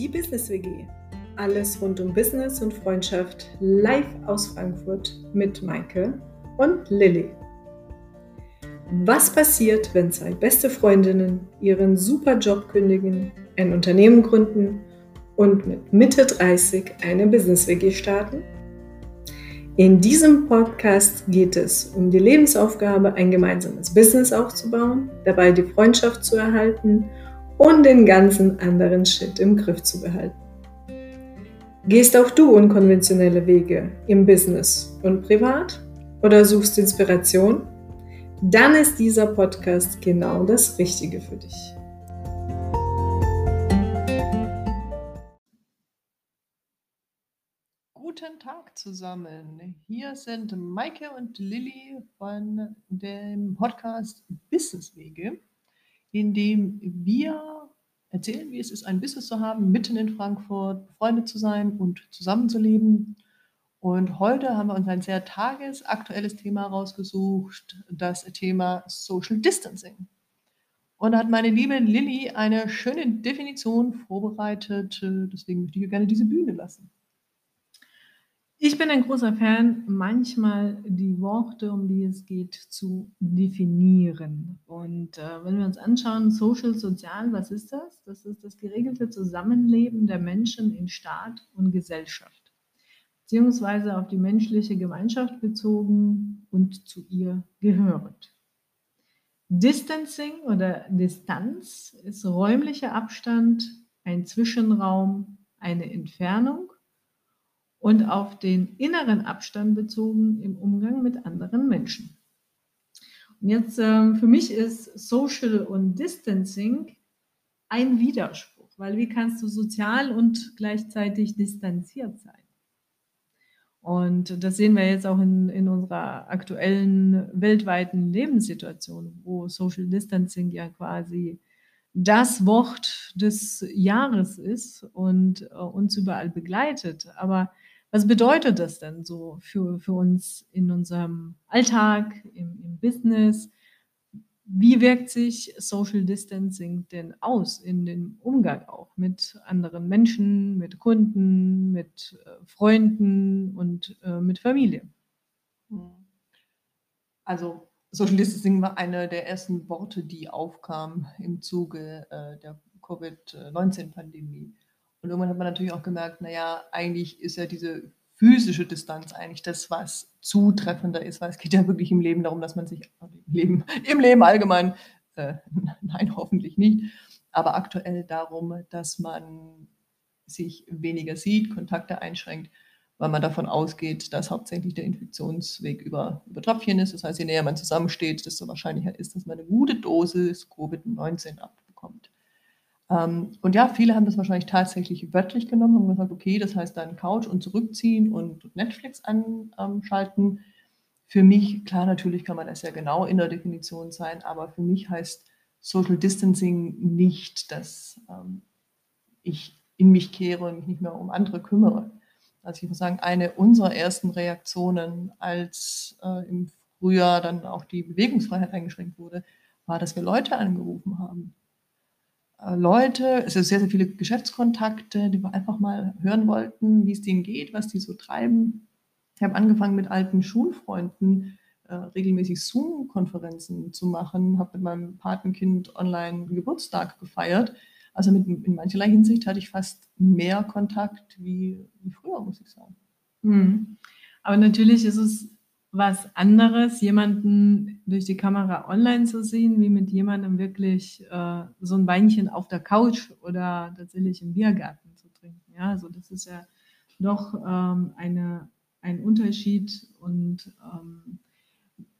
Die Business WG. Alles rund um Business und Freundschaft live aus Frankfurt mit Maike und Lilly. Was passiert, wenn zwei beste Freundinnen ihren super Job kündigen, ein Unternehmen gründen und mit Mitte 30 eine Business WG starten? In diesem Podcast geht es um die Lebensaufgabe, ein gemeinsames Business aufzubauen, dabei die Freundschaft zu erhalten und den ganzen anderen Shit im Griff zu behalten. Gehst auch du unkonventionelle Wege im Business und privat oder suchst Inspiration? Dann ist dieser Podcast genau das Richtige für dich. Guten Tag zusammen. Hier sind Maike und Lilly von dem Podcast Businesswege in dem wir erzählen, wie es ist, ein Business zu haben, mitten in Frankfurt, befreundet zu sein und zusammenzuleben. Und heute haben wir uns ein sehr tagesaktuelles Thema rausgesucht, das Thema Social Distancing. Und da hat meine liebe Lilly eine schöne Definition vorbereitet. Deswegen möchte ich ihr gerne diese Bühne lassen. Ich bin ein großer Fan, manchmal die Worte, um die es geht, zu definieren. Und äh, wenn wir uns anschauen, Social, Sozial, was ist das? Das ist das geregelte Zusammenleben der Menschen in Staat und Gesellschaft, beziehungsweise auf die menschliche Gemeinschaft bezogen und zu ihr gehörend. Distancing oder Distanz ist räumlicher Abstand, ein Zwischenraum, eine Entfernung und auf den inneren Abstand bezogen im Umgang mit anderen Menschen. Und jetzt ähm, für mich ist Social und Distancing ein Widerspruch, weil wie kannst du sozial und gleichzeitig distanziert sein? Und das sehen wir jetzt auch in, in unserer aktuellen weltweiten Lebenssituation, wo Social Distancing ja quasi das Wort des Jahres ist und äh, uns überall begleitet. Aber was bedeutet das denn so für, für uns in unserem Alltag, im, im Business? Wie wirkt sich Social Distancing denn aus in dem Umgang auch mit anderen Menschen, mit Kunden, mit äh, Freunden und äh, mit Familie? Also Social Distancing war eine der ersten Worte, die aufkam im Zuge äh, der Covid-19-Pandemie. Und irgendwann hat man natürlich auch gemerkt, naja, eigentlich ist ja diese physische Distanz eigentlich das, was zutreffender ist, weil es geht ja wirklich im Leben darum, dass man sich im Leben, im Leben allgemein, äh, nein, hoffentlich nicht, aber aktuell darum, dass man sich weniger sieht, Kontakte einschränkt, weil man davon ausgeht, dass hauptsächlich der Infektionsweg über, über Tröpfchen ist. Das heißt, je näher man zusammensteht, desto wahrscheinlicher ist, dass man eine gute Dosis Covid-19 abbekommt. Ähm, und ja, viele haben das wahrscheinlich tatsächlich wörtlich genommen und gesagt, okay, das heißt dann Couch und zurückziehen und Netflix anschalten. Für mich, klar, natürlich kann man das ja genau in der Definition sein, aber für mich heißt Social Distancing nicht, dass ähm, ich in mich kehre und mich nicht mehr um andere kümmere. Also ich muss sagen, eine unserer ersten Reaktionen, als äh, im Frühjahr dann auch die Bewegungsfreiheit eingeschränkt wurde, war, dass wir Leute angerufen haben Leute, es sind sehr, sehr viele Geschäftskontakte, die wir einfach mal hören wollten, wie es denen geht, was die so treiben. Ich habe angefangen mit alten Schulfreunden äh, regelmäßig Zoom-Konferenzen zu machen, habe mit meinem Patenkind online Geburtstag gefeiert. Also mit, in mancherlei Hinsicht hatte ich fast mehr Kontakt wie, wie früher, muss ich sagen. Mhm. Aber natürlich ist es was anderes, jemanden durch die Kamera online zu sehen, wie mit jemandem wirklich äh, so ein Weinchen auf der Couch oder tatsächlich im Biergarten zu trinken. Ja, also das ist ja doch ähm, eine, ein Unterschied und ähm,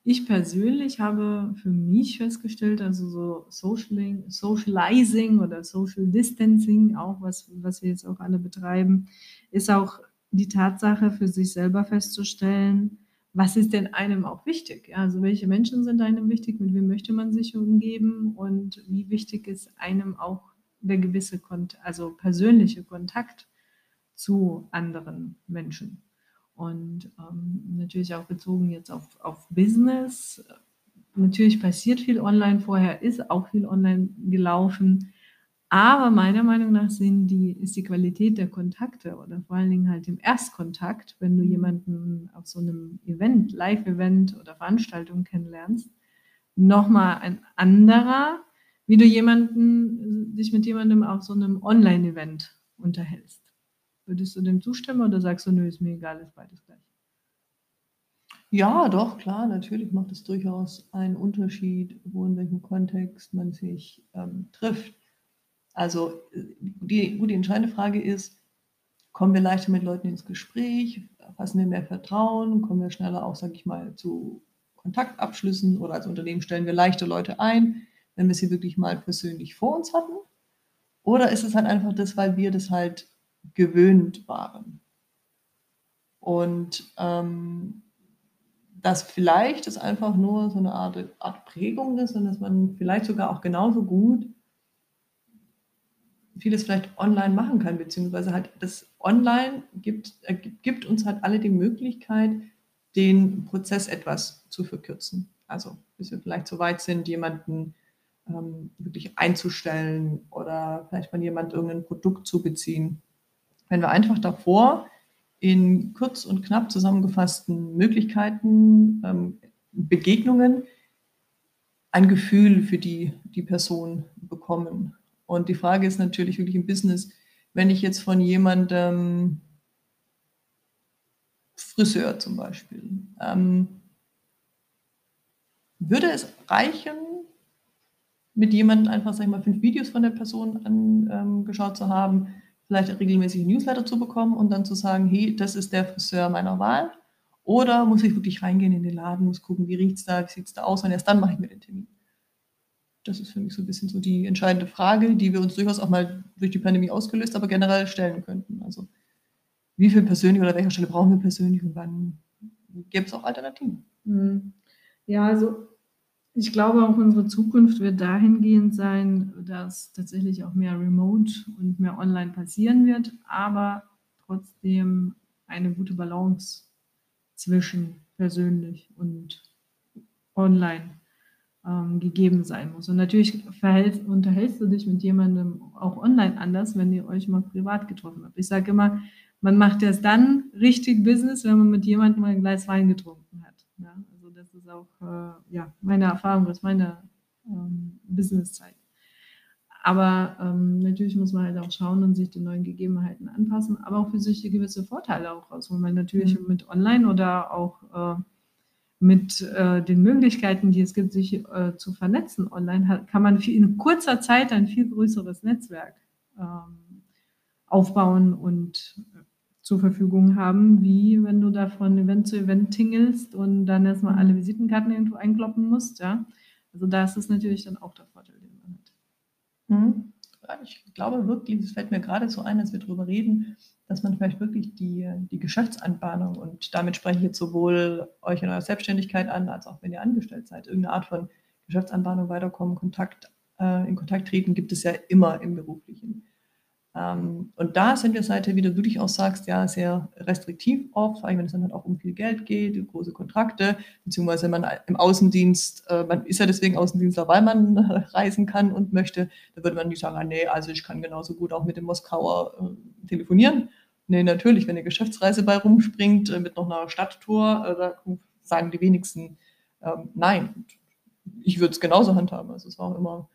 ich persönlich habe für mich festgestellt, also so Socialing, Socializing oder Social Distancing, auch was, was wir jetzt auch alle betreiben, ist auch die Tatsache für sich selber festzustellen, was ist denn einem auch wichtig? Also welche Menschen sind einem wichtig, mit wem möchte man sich umgeben und wie wichtig ist einem auch der gewisse, Kont also persönliche Kontakt zu anderen Menschen. Und ähm, natürlich auch bezogen jetzt auf, auf Business. Natürlich passiert viel online, vorher ist auch viel online gelaufen. Aber meiner Meinung nach sind die ist die Qualität der Kontakte oder vor allen Dingen halt im Erstkontakt, wenn du jemanden auf so 'nem Event Live-Event oder Veranstaltung kennenlernst, noch mal ein anderer, wie du jemanden dich mit jemandem auf so 'nem Online-Event unterhältst. Würdest du dem zustimmen oder sagst du: „Nö, ist mir egal, ist beides gleich?“ Ja, doch, klar, natürlich macht es durchaus einen Unterschied, wo in welchem Kontext man sich, ähm, trifft. Also, die die entscheidende Frage ist: Kommen wir leichter mit Leuten ins Gespräch? Fassen wir mehr Vertrauen? Kommen wir schneller auch, sage ich mal, zu Kontaktabschlüssen oder als Unternehmen stellen wir leichter Leute ein, wenn wir sie wirklich mal persönlich vor uns hatten? Oder ist es halt einfach das, weil wir das halt gewöhnt waren? Und, ähm, dass vielleicht es einfach nur so 'ne Art Art Prägung ist und dass man vielleicht sogar auch genauso gut vieles vielleicht online machen kann, beziehungsweise halt das Online gibt äh, gibt uns halt alle die Möglichkeit, den Prozess etwas zu verkürzen. Also, bis wir vielleicht so weit sind, jemanden, ähm, wirklich einzustellen oder vielleicht von jemand irgend 'nen Produkt zu beziehen. Wenn wir einfach davor in kurz und knapp zusammengefassten Möglichkeiten, ähm, Begegnungen ein Gefühl für die die Person bekommen. Und die Frage ist natürlich wirklich im Business, wenn ich jetzt von jemandem Friseur zum Beispiel, ähm würde es reichen, mit jemandem einfach, sage ich mal, 5 Videos von der Person an ähm, zu haben, vielleicht regelmäßig Newsletter zu bekommen und dann zu sagen: „Hey, das ist der Friseur meiner Wahl.“ Oder muss ich wirklich reingehen in den Laden, muss gucken, wie riecht's da, wie sieht's da aus und erst dann mache ich mir den Termin. Das ist für mich so 'n bisschen so die entscheidende Frage, die wir uns durchaus auch mal durch die Pandemie ausgelöst, aber generell stellen könnten. Also, wie viel persönlich oder an welcher Stelle brauchen wir persönlich und wann gäbe es auch Alternativen? Mhm. Ja, also, ich glaube auch unsere Zukunft wird dahingehend sein, dass tatsächlich auch mehr remote und mehr online passieren wird, aber trotzdem eine gute Balance zwischen persönlich und online, ähm, gegeben sein muss. Und natürlich verhältst unterhältst du dich mit jemandem auch online anders, wenn ihr euch mal privat getroffen habt. Ich sage immer, man macht erst dann richtig Business, wenn man mit jemandem mal 'n Glas Wein getrunken hat, ja? Also, das ist auch, äh, ja, meine Erfahrung aus meiner, ähm, Businesszeit. Aber, ähm, natürlich muss man halt auch schauen und sich den neuen Gegebenheiten anpassen, aber auch für sich gewisse Vorteile auch rausholen, weil natürlich Mhm. mit online oder auch, äh, mit, äh, den Möglichkeiten, die es gibt, sich, äh, zu vernetzen online, ha kann man viel in kurzer Zeit ein viel größeres Netzwerk, ähm, aufbauen und, äh, zur Verfügung haben, wie wenn du da von Event zu Event tingelst und dann erst mal alle Mhm. Visitenkarten irgendwo einkloppen musst, ja? Also, da ist es natürlich dann auch der Vorteil, den man hat. Mhm. Ich glaube wirklich, es fällt mir grade so ein, als wir drüber reden, dass man vielleicht wirklich die die Geschäftsanbahnung und damit spreche ich jetzt sowohl euch in eurer Selbstständigkeit an, als auch wenn ihr angestellt seid. Irgend 'ne Art von Geschäftsanbahnung, Weiterkommen, Kontakt äh, in Kontakt treten gibt es ja immer im Beruflichen. Ähm, und da sind wir seither, wie du wirklich auch sagst, ja, sehr restriktiv oft, vor allem wenn es dann halt auch um viel Geld geht, große Kontrakte, beziehungsweise man im Außendienst äh, man ist ja deswegen Außendienstler, weil man reisen kann und möchte. Da würde man nicht sagen: „Ah ne, also, ich kann genauso gut auch mit dem Moskauer, äh, telefonieren.“ Ne, natürlich, wenn 'ne Geschäftsreise bei rumspringt, äh, mit noch 'ner Stadttour, äh, da sagen die wenigsten, ähm, nein. Ich würde es genauso handhaben. Also, es war auch immer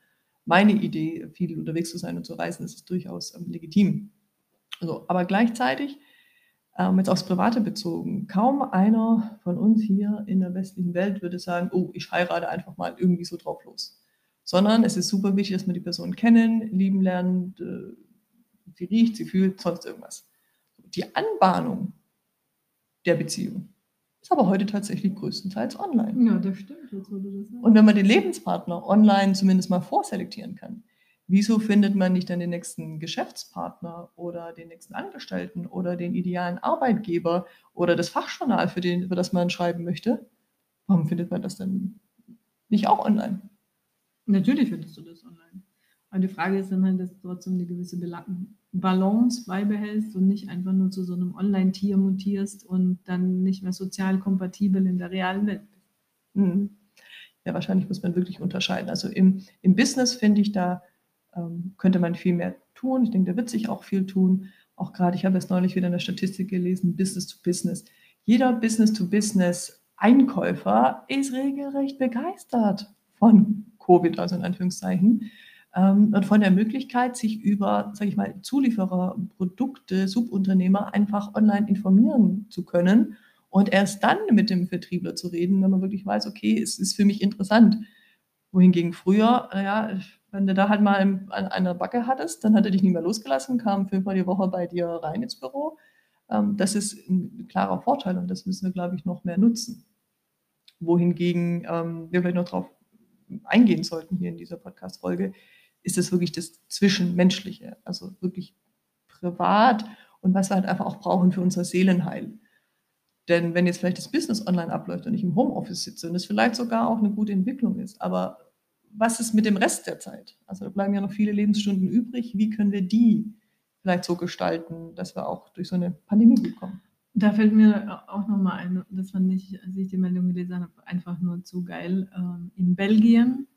meine Idee, viel unterwegs zu sein und zu reisen. Das ist durchaus, ähm, legitim. So, aber gleichzeitig, ähm, jetzt aufs Private bezogen, kaum einer von uns hier in der westlichen Welt würde sagen: „Oh, ich heirate einfach mal irgendwie so drauf los.“ Sondern es ist super wichtig, dass wir die Person kennen, lieben lernt, äh, sie riecht, sie fühlt, sonst irgendwas. Die Anbahnung der Beziehung ist aber heute tatsächlich größtenteils online. Ja, das stimmt, das. Und wenn man den Lebenspartner online zumindest mal vorselektieren kann, wieso findet man nicht dann den nächsten Geschäftspartner oder den nächsten Angestellten oder den idealen Arbeitgeber oder das Fachjournal, für den über das man schreiben möchte? Warum findet man das denn nicht auch online? Natürlich findest du das online. Aber die Frage ist dann halt, dass trotzdem 'ne gewisse Bela Balance beibehältst und nicht einfach nur zu so 'nem Online-Tier mutierst und dann nicht mehr sozial kompatibel in der realen Welt bist. Mhm. Ja, wahrscheinlich muss man wirklich unterscheiden. Also, im im Business finde ich da, ähm, könnte man viel mehr tun. Ich denke, da wird sich auch viel tun. Auch gerade, ich habe jetzt neulich wieder in der Statistik gelesen, Business to Business. Jeder Business to Business Einkäufer ist regelrecht begeistert von Covid, also in Anführungszeichen, ähm, und von der Möglichkeit, sich über, sage ich mal, Zulieferer, Produkte, Subunternehmer einfach online informieren zu können und erst dann mit dem Vertriebler zu reden, wenn man wirklich weiß, okay, es ist für mich interessant. Wohingegen früher, naja, wenn du da halt mal an einer Backe hattest, dann hat er dich nicht mehr losgelassen, kam fünfmal die Woche bei dir rein ins Büro. Ähm, das ist ein klarer Vorteil und das müssen wir, glaube ich, noch mehr nutzen. Wohingegen ähm, wir vielleicht noch darauf eingehen sollten hier in dieser Podcast-Folge, ist es wirklich das Zwischenmenschliche, also wirklich privat und was wir halt einfach auch brauchen für unser Seelenheil. Denn wenn jetzt vielleicht das Business online abläuft und ich im Homeoffice sitze und es vielleicht sogar auch eine gute Entwicklung ist, aber was ist mit dem Rest der Zeit? Also da bleiben ja noch viele Lebensstunden übrig. Wie können wir die vielleicht so gestalten, dass wir auch durch so eine Pandemie gut kommen? Da fällt mir auch nochmal ein, das fand ich, als ich die Meldung gelesen habe, einfach nur zu geil. Ähm, in Belgien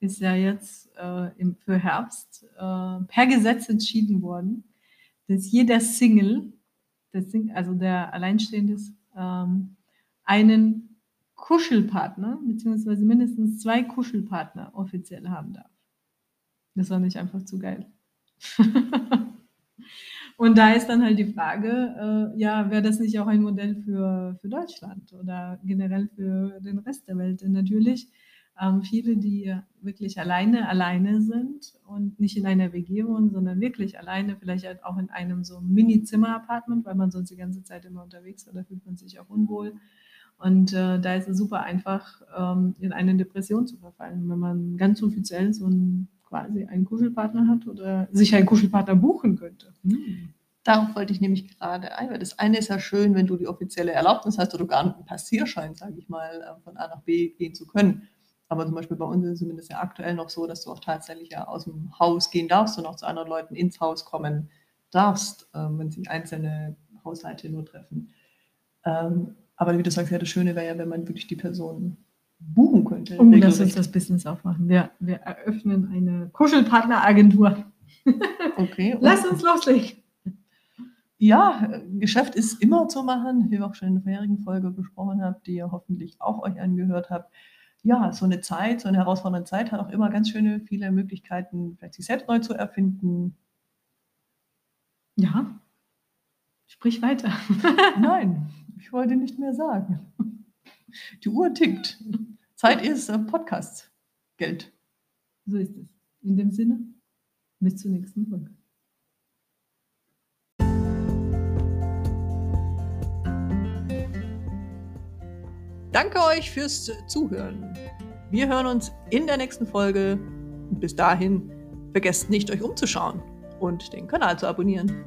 ist ja jetzt äh, für Herbst äh, per Gesetz entschieden worden, dass jeder Single, also der Alleinstehende ähm, einen Kuschelpartner, beziehungsweise mindestens zwei Kuschelpartner offiziell haben darf. Das war nicht einfach zu geil. Und da ist dann halt die Frage, äh, ja, wäre das nicht auch ein Modell für, für Deutschland oder generell für den Rest der Welt? Denn natürlich ähm, viele, die wirklich alleine, alleine sind und nicht in einer WG wohnen, sondern wirklich alleine, vielleicht halt auch in einem so Mini-Zimmer-Apartment, weil man sonst die ganze Zeit immer unterwegs da fühlt man sich auch unwohl. Und äh, da ist es super einfach, ähm, in eine Depression zu verfallen, wenn man ganz offiziell so ein, quasi einen Kuschelpartner hat oder sich einen Kuschelpartner buchen könnte. Hm. Darauf wollte ich nämlich gerade ein, weil das eine ist ja schön, wenn du die offizielle Erlaubnis hast oder gar einen Passierschein, sage ich mal, äh, von A nach B gehen zu können. Aber zum Beispiel bei uns ist es zumindest ja aktuell noch so, dass du auch tatsächlich ja aus dem Haus gehen darfst und auch zu anderen Leuten ins Haus kommen darfst, ähm, wenn sich einzelne Haushalte nur treffen. Ähm, aber wie du sagst, ja, das Schöne wäre ja, wenn man wirklich die Person buchen könnte. Oh, lass uns das Business aufmachen. Wir, wir eröffnen eine Kuschelpartneragentur. Okay. lass uns loslegen. Ja, Geschäft ist immer zu machen, wie wir auch schon in der vorherigen Folge besprochen haben, die ihr hoffentlich auch euch angehört habt ja, so eine Zeit, so eine herausfordernde Zeit hat auch immer ganz schöne viele Möglichkeiten, vielleicht sich selbst neu zu erfinden. Ja, sprich weiter. Nein, ich wollte nicht mehr sagen. Die Uhr tickt. Zeit ist äh, Podcast. Geld. So ist es. In dem Sinne, bis zur nächsten Folge. Danke euch fürs Zuhören. Wir hören uns in der nächsten Folge. Bis dahin, vergesst nicht, euch umzuschauen und den Kanal zu abonnieren.